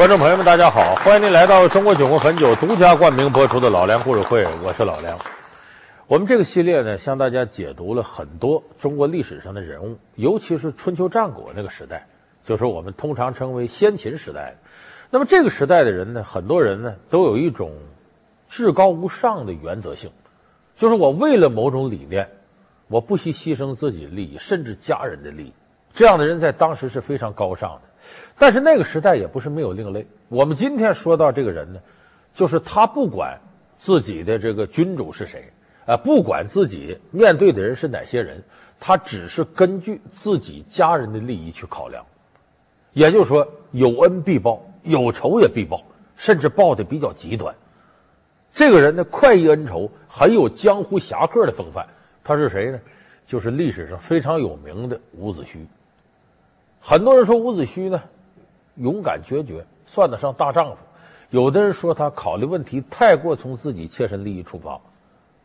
观众朋友们，大家好！欢迎您来到中国酒国汾酒独家冠名播出的《老梁故事会》，我是老梁。我们这个系列呢，向大家解读了很多中国历史上的人物，尤其是春秋战国那个时代，就是我们通常称为先秦时代。那么这个时代的人呢，很多人呢都有一种至高无上的原则性，就是我为了某种理念，我不惜牺牲自己的利益，甚至家人的利益。这样的人在当时是非常高尚的。但是那个时代也不是没有另类。我们今天说到这个人呢，就是他不管自己的这个君主是谁，啊，不管自己面对的人是哪些人，他只是根据自己家人的利益去考量。也就是说，有恩必报，有仇也必报，甚至报的比较极端。这个人呢，快意恩仇，很有江湖侠客的风范。他是谁呢？就是历史上非常有名的伍子胥。很多人说伍子胥呢，勇敢决绝，算得上大丈夫；有的人说他考虑问题太过从自己切身利益出发，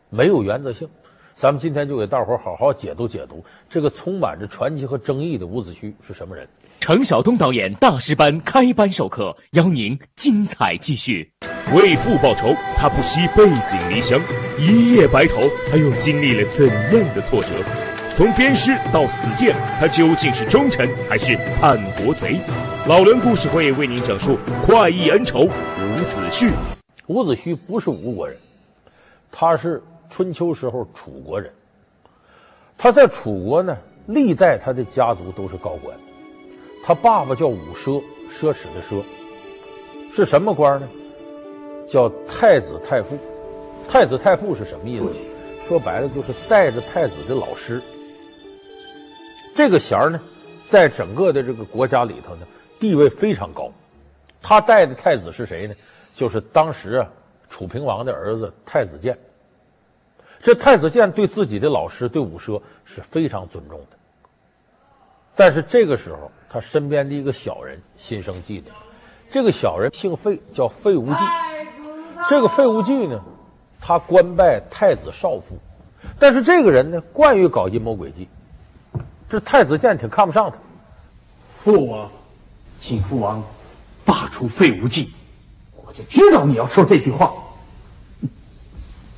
没有原则性。咱们今天就给大伙儿好好解读解读这个充满着传奇和争议的伍子胥是什么人。程晓东导演大师班开班授课，邀您精彩继续。为父报仇，他不惜背井离乡，一夜白头，他又经历了怎样的挫折？从鞭尸到死谏，他究竟是忠臣还是叛国贼？老梁故事会为您讲述快意恩仇伍子胥。伍子胥不是吴国人，他是春秋时候楚国人。他在楚国呢，历代他的家族都是高官。他爸爸叫伍奢，奢侈的奢，是什么官呢？叫太子太傅。太子太傅是什么意思？说白了就是带着太子的老师。这个衔儿呢，在整个的这个国家里头呢，地位非常高。他带的太子是谁呢？就是当时啊，楚平王的儿子太子建。这太子建对自己的老师对伍奢是非常尊重的。但是这个时候，他身边的一个小人心生嫉妒。这个小人姓费，叫费无忌。这个费无忌呢，他官拜太子少傅，但是这个人呢，惯于搞阴谋诡计。这太子建挺看不上他，父王，请父王罢黜费无忌。我就知道你要说这句话。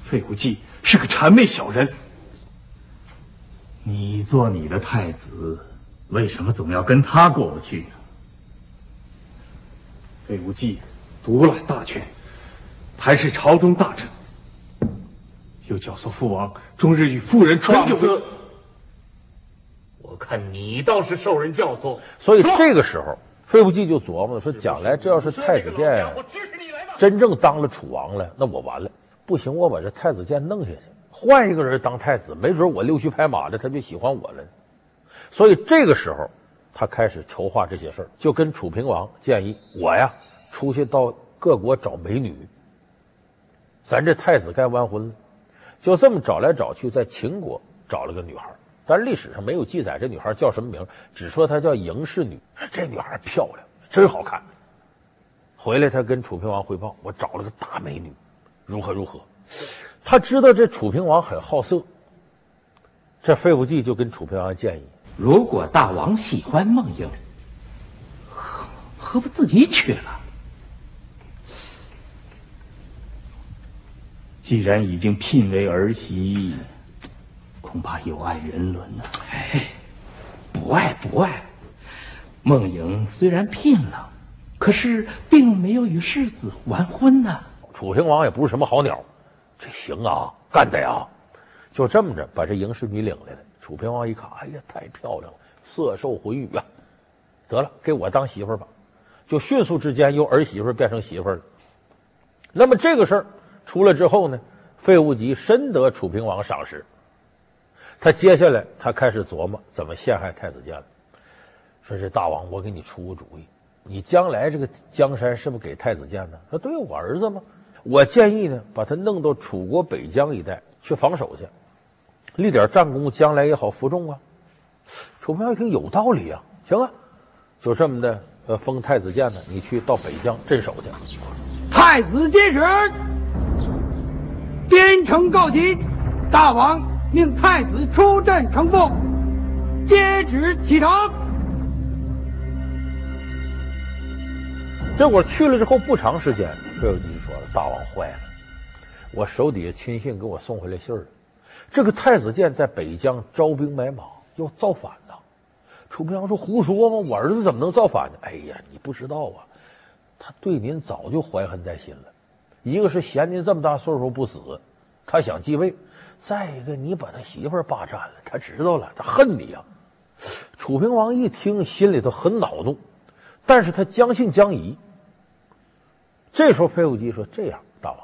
费无忌是个谄媚小人。你做你的太子，为什么总要跟他过不去呢？费无忌独揽大权，还是朝中大臣，又教唆父王终日与妇人传酒。看你倒是受人教唆，所以这个时候，费无忌就琢磨说：将来这要是太子建真正当了楚王了，那我完了。不行，我把这太子建弄下去，换一个人当太子，没准我溜须拍马的，他就喜欢我了。所以这个时候，他开始筹划这些事儿，就跟楚平王建议我呀，出去到各国找美女，咱这太子该完婚了。就这么找来找去，在秦国找了个女孩。但是历史上没有记载这女孩叫什么名，只说她叫嬴氏女。说这女孩漂亮，真好看。回来他跟楚平王汇报，我找了个大美女，如何如何。他知道这楚平王很好色，这费无忌就跟楚平王建议：如果大王喜欢孟颖，何何不自己娶了？既然已经聘为儿媳。恐怕有碍人伦呢。哎，不碍不碍。孟莹虽然聘了，可是并没有与世子完婚呢。楚平王也不是什么好鸟，这行啊，干得呀！就这么着把这嬴氏女领来了。楚平王一看，哎呀，太漂亮了，色受魂语啊！得了，给我当媳妇吧。就迅速之间由儿媳妇变成媳妇了。那么这个事儿出来之后呢，费无极深得楚平王赏识。他接下来，他开始琢磨怎么陷害太子建了。说：“这大王，我给你出个主意，你将来这个江山是不是给太子建呢？”说：“对，我儿子嘛。我建议呢，把他弄到楚国北疆一带去防守去，立点战功，将来也好服众啊。”楚平王一听有道理啊，行啊，就这么的，呃，封太子建呢，你去到北疆镇守去。太子接旨，边城告急，大王。命太子出阵承奉，接旨启程。结果去了之后不长时间，费孝吉说了：“大王坏了，我手底下亲信给我送回来信儿了，这个太子建在北疆招兵买马，要造反呢。”楚平王说：“胡说吗？我儿子怎么能造反呢？”哎呀，你不知道啊，他对您早就怀恨在心了。一个是嫌您这么大岁数不死，他想继位；再一个，你把他媳妇儿霸占了，他知道了，他恨你呀、楚平王一听，心里头很恼怒，但是他将信将疑。这时候，费孝吉说：“这样，大王，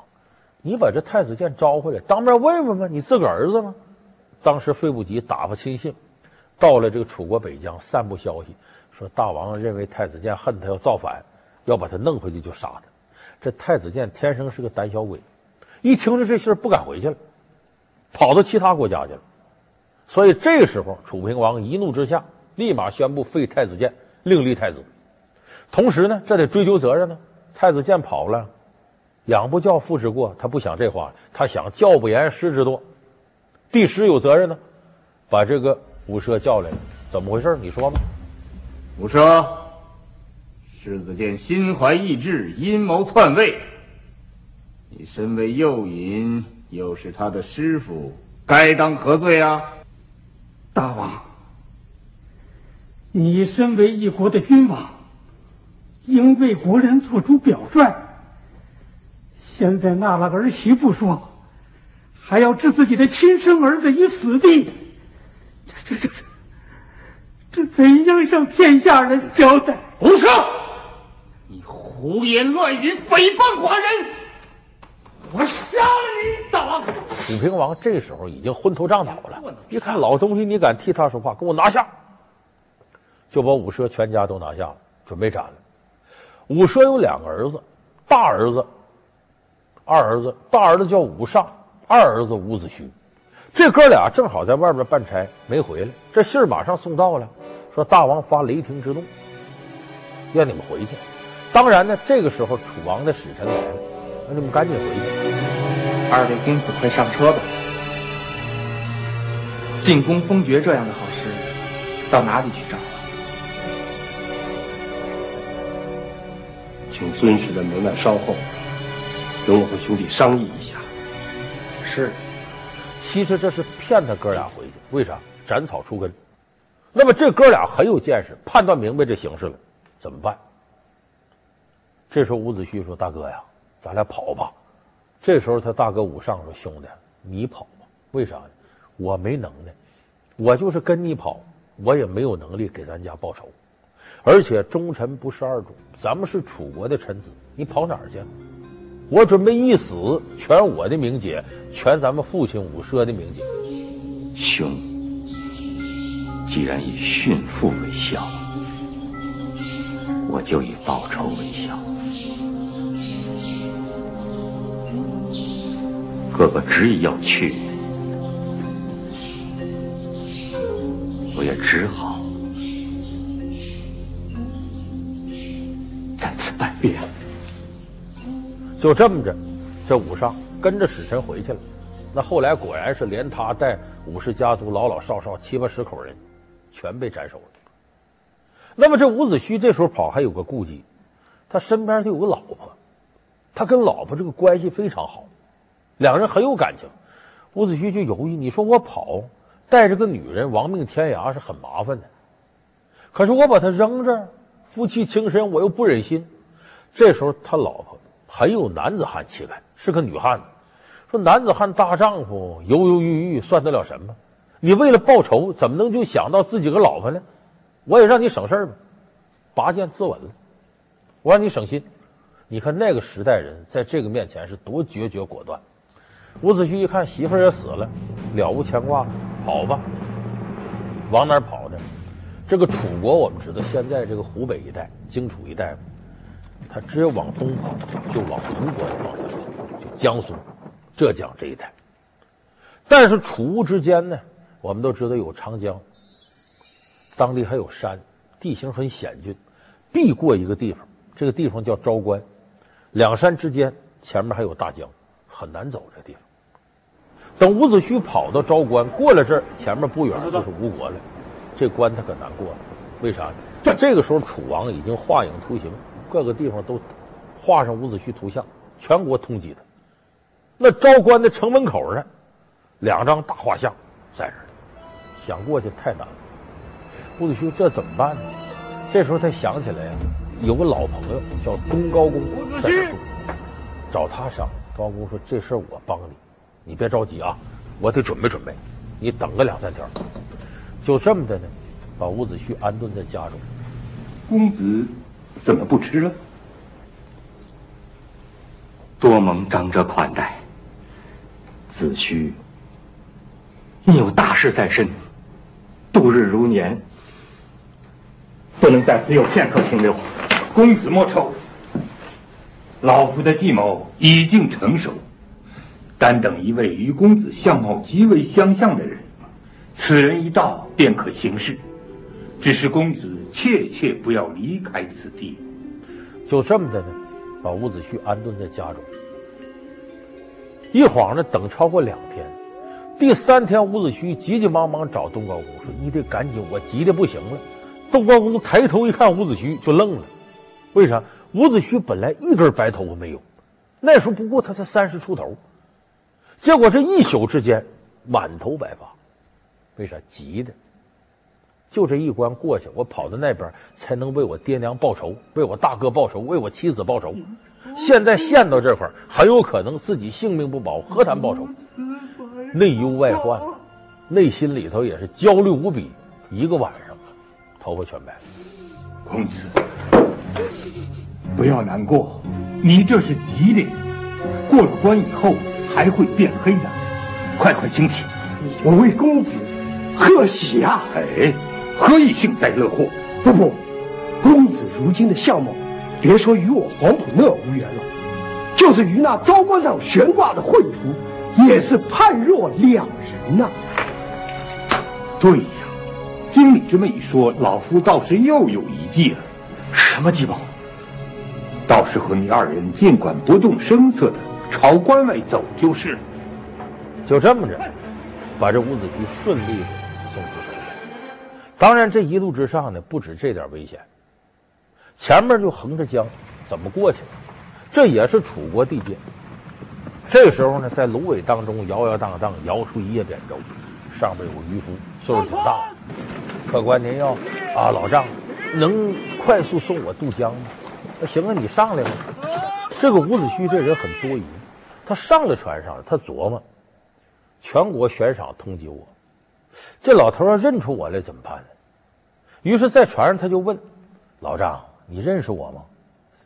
你把这太子建招回来，当面问问吧，你自个儿子吗？”当时，费不及打发亲信。到了这个楚国北疆，散布消息说大王认为太子建恨他，要造反，要把他弄回去就杀他。这太子建天生是个胆小鬼，一听着这信儿不敢回去了，跑到其他国家去了。所以这时候，楚平王一怒之下，立马宣布废太子建，另立太子。同时呢，这得追究责任呢。太子建跑了，养不教，父之过，他不想这话，他想教不严，师之惰。帝师有责任呢，把这个。伍奢叫来了，怎么回事？你说吧。伍奢，世子建心怀异志，阴谋篡位。你身为右尹，又是他的师傅，该当何罪啊？大王，你身为一国的君王，应为国人做出表率。现在纳了儿媳不说，还要置自己的亲生儿子于死地。这这这，这这怎样向天下人交代？伍奢，你胡言乱语，诽谤寡人！我杀了你！大王，楚平王这时候已经昏头胀脑了，一看老东西，你敢替他说话，给我拿下！就把武奢全家都拿下了，准备斩了。武奢有两个儿子，大儿子、二儿子，大儿子叫武尚，二儿子伍子胥。这哥俩正好在外边办差，没回来。这信儿马上送到了，说大王发雷霆之怒，让你们回去。当然呢，这个时候楚王的使臣来了，让你们赶紧回去。二位公子快上车吧。进宫封爵这样的好事，到哪里去找啊？请尊使在门外稍后，容我和兄弟商议一下。是。其实这是骗他哥俩回去，为啥？斩草除根。那么这哥俩很有见识，判断明白这形势了，怎么办？这时候伍子胥说：“大哥呀，咱俩跑吧。”这时候他大哥伍尚说：“兄弟，你跑吧。为啥呢？我没能耐，我就是跟你跑，我也没有能力给咱家报仇。而且忠臣不是二主，咱们是楚国的臣子，你跑哪儿去？”我准备一死，全我的名节，全咱们父亲伍奢的名节。兄，既然以殉父为孝，我就以报仇为孝。哥哥执意要去，我也只好在此待变。就这么着，这伍尚跟着使臣回去了。那后来果然是连他带武氏家族老老少少七八十口人，全被斩首了。那么这伍子胥这时候跑还有个顾忌，他身边就有个老婆，他跟老婆这个关系非常好，两人很有感情。伍子胥就犹豫：你说我跑带着个女人亡命天涯是很麻烦的，可是我把她扔这儿，夫妻情深，我又不忍心。这时候他老婆。很有男子汉气概，是个女汉子。说男子汉大丈夫，犹犹豫豫算得了什么？你为了报仇，怎么能就想到自己个老婆呢？我也让你省事儿吧，拔剑自刎了。我让你省心。你看那个时代人在这个面前是多决绝果断。伍子胥一看媳妇儿也死了，了无牵挂，跑吧。往哪儿跑呢？这个楚国我们知道，现在这个湖北一带、荆楚一带。他只有往东跑，就往吴国的方向跑，就江苏、浙江这一带。但是楚吴之间呢，我们都知道有长江，当地还有山，地形很险峻，必过一个地方，这个地方叫昭关。两山之间前面还有大江，很难走这地方。等伍子胥跑到昭关，过了这儿，前面不远就是吴国了，这关他可难过了。为啥呢？这个时候楚王已经画影图形。各个地方都画上伍子胥图像，全国通缉他。那昭关的城门口呢，两张大画像在这儿，想过去太难了。伍子胥这怎么办呢？这时候他想起来呀，有个老朋友叫东高公在这住，找他商量。高公说：“这事儿我帮你，你别着急啊，我得准备准备，你等个两三天。”就这么的呢，把伍子胥安顿在家中。公子怎么不吃了？多蒙长者款待，子胥，你有大事在身，度日如年，不能在此有片刻停留。公子莫愁。老夫的计谋已经成熟，单等一位与公子相貌极为相像的人，此人一到便可行事。只是公子切切不要离开此地。就这么的呢，把伍子胥安顿在家中。一晃呢，等超过两天，第三天，伍子胥急急忙忙找东高公说：“你得赶紧，我急得不行了。”东高公抬头一看伍子胥，就愣了。为啥？伍子胥本来一根白头发没有，那时候不过他才三十出头，结果这一宿之间满头白发，为啥？急的，就这一关过去，我跑到那边才能为我爹娘报仇，为我大哥报仇，为我妻子报仇。现在陷到这块，很有可能自己性命不保，何谈报仇？内忧外患，内心里头也是焦虑无比。一个晚上，头发全白了。公子。不要难过，你这是急的，过了关以后还会变黑的。快快请起，我为公子贺喜啊！哎，何以幸灾乐祸？不不，公子如今的相貌，别说与我黄埔那无缘了，就是与那昭关上悬挂的绘图，也是判若两人呐、啊。对呀，经你这么一说，老夫倒是又有一计了。什么计谋？到时候你二人尽管不动声色的朝关外走就是。就这么着，把这伍子胥顺利的送出城来。当然，这一路之上呢，不止这点危险，前面就横着江，怎么过去？这也是楚国地界。这时候呢，在芦苇当中摇摇荡荡摇出一叶扁舟，上面有个渔夫，岁数挺大。客官您要啊，老丈能快速送我渡江吗？那行啊，你上来吧。这个伍子胥这人很多疑，他上了船上，他琢磨，全国悬赏通缉我，这老头要认出我来怎么办呢？于是，在船上他就问老丈：“你认识我吗？”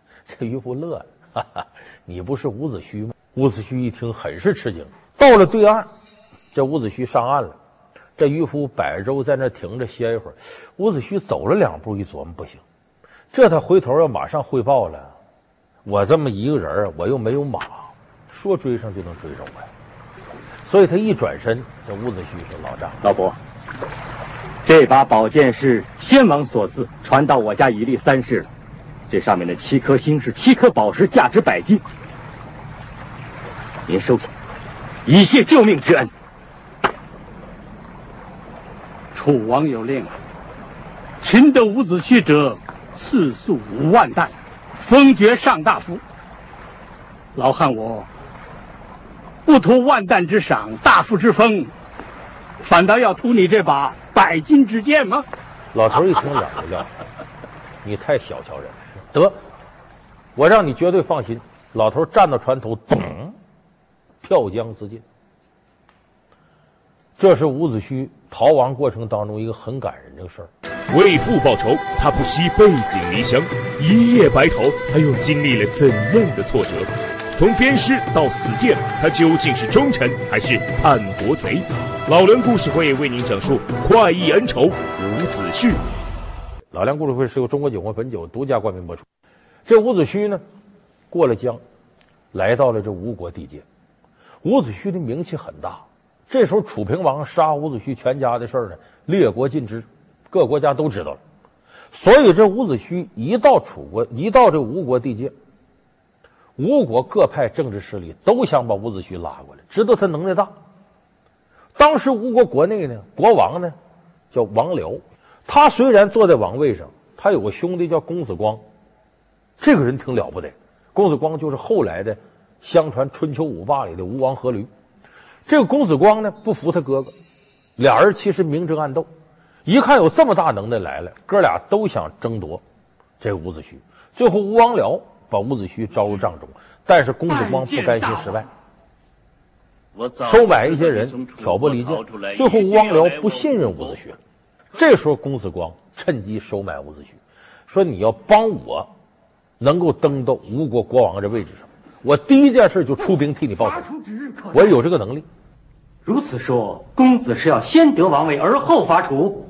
这渔夫乐了，哈哈，你不是伍子胥吗？伍子胥一听，很是吃惊。到了对岸，这伍子胥上岸了，这渔夫摆舟在那停着歇一会儿。伍子胥走了两步，一琢磨，不行。这他回头要马上汇报了，我这么一个人我又没有马，说追上就能追上我呀。所以他一转身，这伍子胥说：“老丈，老伯，这把宝剑是先王所赐，传到我家已历三世了。这上面的七颗星是七颗宝石，价值百金。您收下，以谢救命之恩。”楚王有令，擒得伍子胥者。赐粟五万担，封爵上大夫。老汉我不图万担之赏、大夫之封，反倒要图你这把百金之剑吗？老头一听，嚷了叫：“ 你太小瞧人了！得，我让你绝对放心。”老头站到船头，咚，跳江自尽。这是伍子胥逃亡过程当中一个很感人的事儿。为父报仇，他不惜背井离乡，一夜白头，他又经历了怎样的挫折？从鞭尸到死谏，他究竟是忠臣还是叛国贼？老梁故事会为您讲述快意恩仇伍子胥。老梁故事会是由中国酒国汾酒独家冠名播出。这伍子胥呢，过了江，来到了这吴国地界。伍子胥的名气很大，这时候楚平王杀伍子胥全家的事儿呢，列国尽知。各国家都知道了，所以这伍子胥一到楚国，一到这吴国地界，吴国各派政治势力都想把伍子胥拉过来，知道他能耐大。当时吴国国内呢，国王呢叫王僚，他虽然坐在王位上，他有个兄弟叫公子光，这个人挺了不得。公子光就是后来的相传春秋五霸里的吴王阖闾。这个公子光呢，不服他哥哥，俩人其实明争暗斗。一看有这么大能耐来了，哥俩都想争夺这个伍子胥。最后吴王僚把伍子胥招入帐中，但是公子光不甘心失败，收买一些人挑拨离间。最后吴王僚不信任伍子胥，这时候公子光趁机收买伍子胥，说：“你要帮我能够登到吴国国王这位置上，我第一件事就出兵替你报仇，我也有这个能力。”如此说，公子是要先得王位而后伐楚？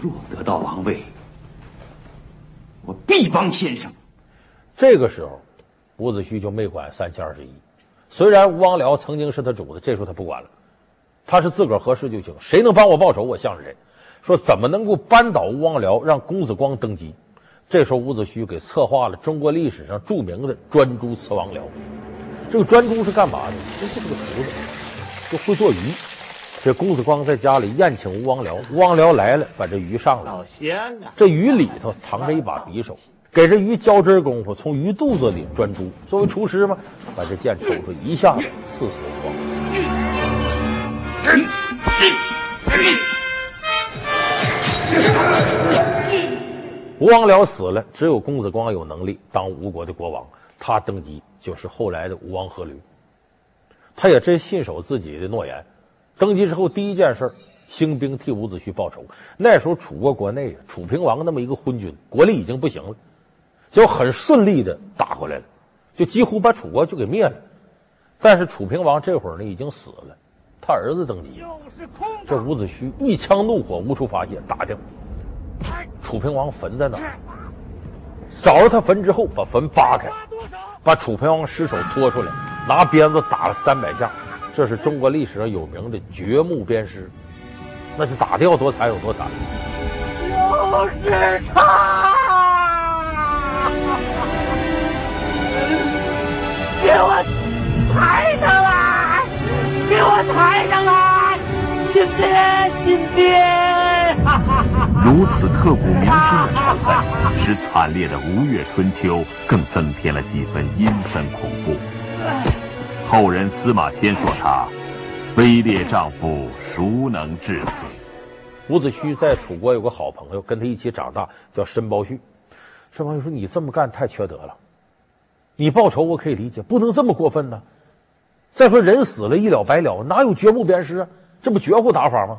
若得到王位，我必帮先生。这个时候，伍子胥就没管三七二十一。虽然吴王僚曾经是他主子，这时候他不管了，他是自个儿合适就行，谁能帮我报仇，我向着谁。说怎么能够扳倒吴王僚，让公子光登基？这时候，伍子胥给策划了中国历史上著名的专诸刺王僚。这个专诸是干嘛的？这就是个厨子，就会做鱼。这公子光在家里宴请吴王僚，吴王僚来了，把这鱼上来。这鱼里头藏着一把匕首，给这鱼浇汁功夫，从鱼肚子里钻出。作为厨师嘛，把这剑抽出，一下子刺死吴王。吴王僚死了，只有公子光有能力当吴国的国王。他登基就是后来的吴王阖闾。他也真信守自己的诺言，登基之后第一件事，兴兵替伍子胥报仇。那时候楚国国内楚平王那么一个昏君，国力已经不行了，就很顺利的打过来了，就几乎把楚国就给灭了。但是楚平王这会儿呢已经死了，他儿子登基，这伍子胥一腔怒火无处发泄，打听。楚平王坟在哪儿？找着他坟之后，把坟扒开，把楚平王尸首拖出来，拿鞭子打了三百下。这是中国历史上有名的掘墓鞭尸，那就打得要多惨有多惨。就是他！给我抬上来！给我抬上来！今天，今天！如此刻骨铭心的仇恨，使惨烈的吴越春秋更增添了几分阴森恐怖。后人司马迁说他：“非烈丈夫，孰能至此？”伍子胥在楚国有个好朋友，跟他一起长大，叫申包胥。申包胥说：“你这么干太缺德了，你报仇我可以理解，不能这么过分呢。再说人死了，一了百了，哪有掘墓鞭尸啊？这不绝户打法吗？”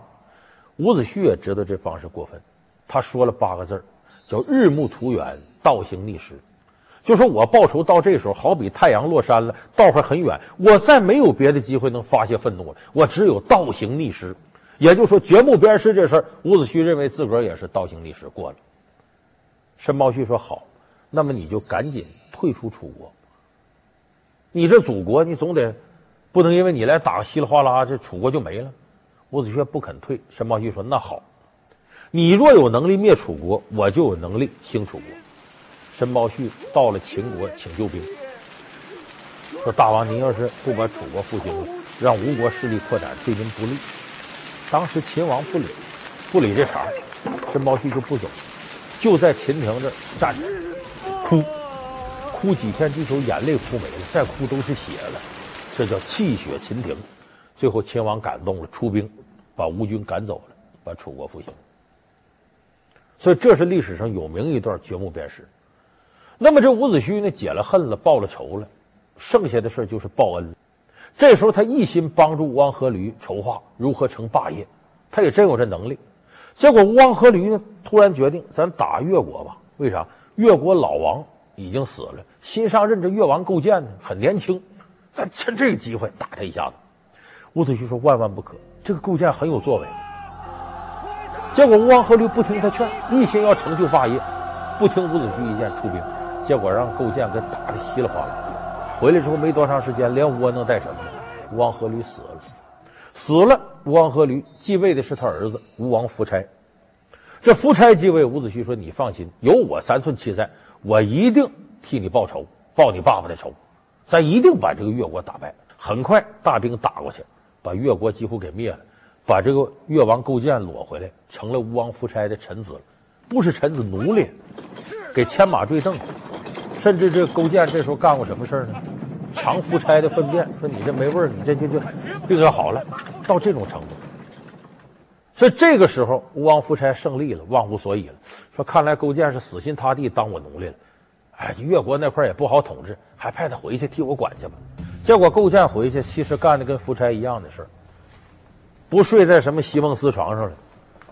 伍子胥也知道这方式过分，他说了八个字叫“日暮途远，道行逆施”，就说我报仇到这时候，好比太阳落山了，道还很远，我再没有别的机会能发泄愤怒了，我只有倒行逆施。也就是说，掘墓鞭尸这事儿，伍子胥认为自个儿也是倒行逆施过了。申包胥说：“好，那么你就赶紧退出楚国。你这祖国，你总得不能因为你来打个稀里哗啦，这楚国就没了。”伍子胥不肯退，申包胥说：“那好，你若有能力灭楚国，我就有能力兴楚国。”申包胥到了秦国请救兵，说：“大王，您要是不把楚国复兴了，让吴国势力扩展，对您不利。”当时秦王不理，不理这茬，申包胥就不走，就在秦庭这站着哭，哭几天几宿，眼泪哭没了，再哭都是血了，这叫泣血秦庭。最后，秦王感动了，出兵把吴军赶走了，把楚国复兴。所以，这是历史上有名一段掘墓鞭尸。那么，这伍子胥呢，解了恨了，报了仇了，剩下的事就是报恩。这时候，他一心帮助吴王阖闾筹划如何成霸业，他也真有这能力。结果，吴王阖闾呢，突然决定咱打越国吧？为啥？越国老王已经死了，新上任这越王构建呢，很年轻，咱趁这个机会打他一下子。伍子胥说：“万万不可！这个构建很有作为。”结果吴王阖闾不听他劝，一心要成就霸业，不听伍子胥意见出兵，结果让构建给打得稀里哗啦。回来之后没多长时间，连窝囊带什么的，吴王阖闾死了。死了，吴王阖闾继位的是他儿子吴王夫差。这夫差继位，伍子胥说：“你放心，有我三寸气在，我一定替你报仇，报你爸爸的仇，咱一定把这个越国打败。”很快，大兵打过去。把越国几乎给灭了，把这个越王勾践裸回来，成了吴王夫差的臣子了，不是臣子奴隶，给牵马坠镫，甚至这勾践这时候干过什么事呢？尝夫差的粪便，说你这没味儿，你这就就病要好了，到这种程度。所以这个时候，吴王夫差胜利了，忘乎所以了，说看来勾践是死心塌地当我奴隶了。哎，越国那块也不好统治，还派他回去替我管去吧。结果勾践回去，其实干的跟夫差一样的事儿，不睡在什么席梦思床上了，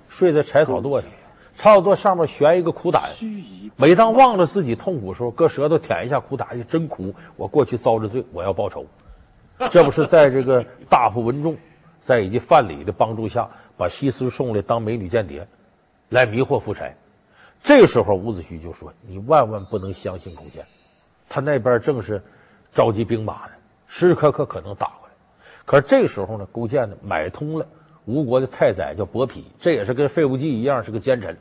睡在柴草垛上，柴草垛上面悬一个苦胆。每当忘了自己痛苦的时候，搁舌头舔一下苦胆，真苦！我过去遭着罪，我要报仇。这不是在这个大夫文仲，在以及范蠡的帮助下，把西施送来当美女间谍，来迷惑夫差。这个时候，伍子胥就说：“你万万不能相信勾践，他那边正是召集兵马呢，时时刻刻可能打过来。可是这个时候呢，勾践呢买通了吴国的太宰叫伯嚭，这也是跟费无忌一样是个奸臣，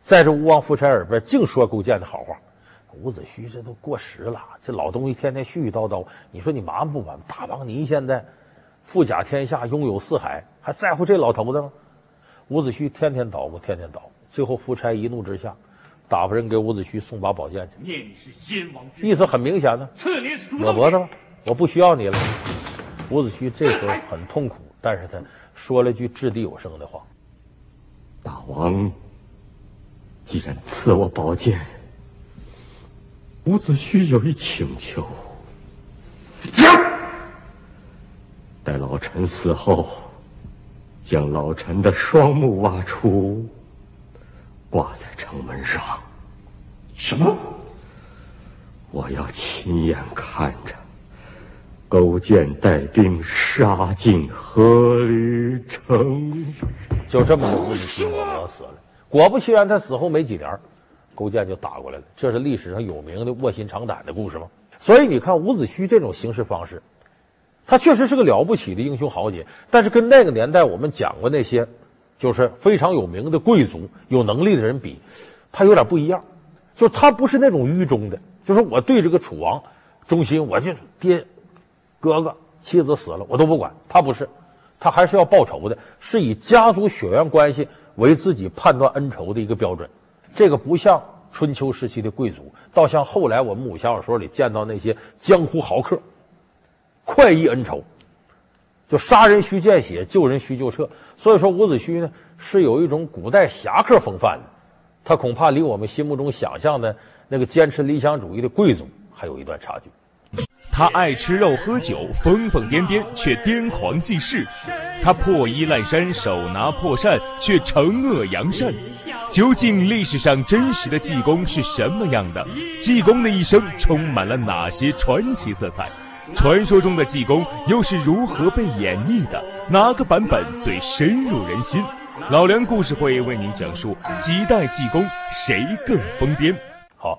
在这吴王夫差耳边净说勾践的好话。伍子胥这都过时了，这老东西天天絮絮叨叨，你说你瞒不瞒？大王您现在富甲天下，拥有四海，还在乎这老头子吗？伍子胥天天捣鼓，天天捣鼓。”最后，夫差一怒之下，打发人给伍子胥送把宝剑去。念你是先王意思很明显呢，抹脖子吧，我不需要你了。伍子胥这时候很痛苦，但是他说了句掷地有声的话：“大王既然赐我宝剑，伍子胥有一请求，讲待老臣死后，将老臣的双目挖出。”挂在城门上。什么？我要亲眼看着勾践带兵杀进阖闾城。就这么，个问题我死了。果不其然，他死后没几年，勾践就打过来了。这是历史上有名的卧薪尝胆的故事吗？所以你看，伍子胥这种行事方式，他确实是个了不起的英雄豪杰。但是跟那个年代我们讲过那些。就是非常有名的贵族、有能力的人比，他有点不一样，就他不是那种愚忠的，就是我对这个楚王忠心，我就爹、哥哥、妻子死了我都不管，他不是，他还是要报仇的，是以家族血缘关系为自己判断恩仇的一个标准。这个不像春秋时期的贵族，倒像后来我们武侠小说里见到那些江湖豪客，快意恩仇。就杀人须见血，救人须救彻。所以说，伍子胥呢是有一种古代侠客风范的，他恐怕离我们心目中想象的那个坚持理想主义的贵族还有一段差距。他爱吃肉喝酒，疯疯癫癫却癫狂济世；他破衣烂衫，手拿破扇却惩恶扬善。究竟历史上真实的济公是什么样的？济公的一生充满了哪些传奇色彩？传说中的济公又是如何被演绎的？哪个版本最深入人心？老梁故事会为您讲述几代济公谁更疯癫。好，